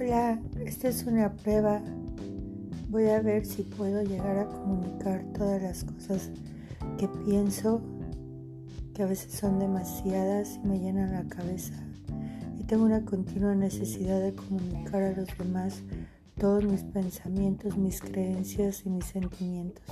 Hola, Esta es una prueba. Voy a ver si puedo llegar a comunicar todas las cosas que pienso, que a veces son demasiadas y me llenan la cabeza. Y tengo una continua necesidad de comunicar a los demás todos mis pensamientos, mis creencias y mis sentimientos.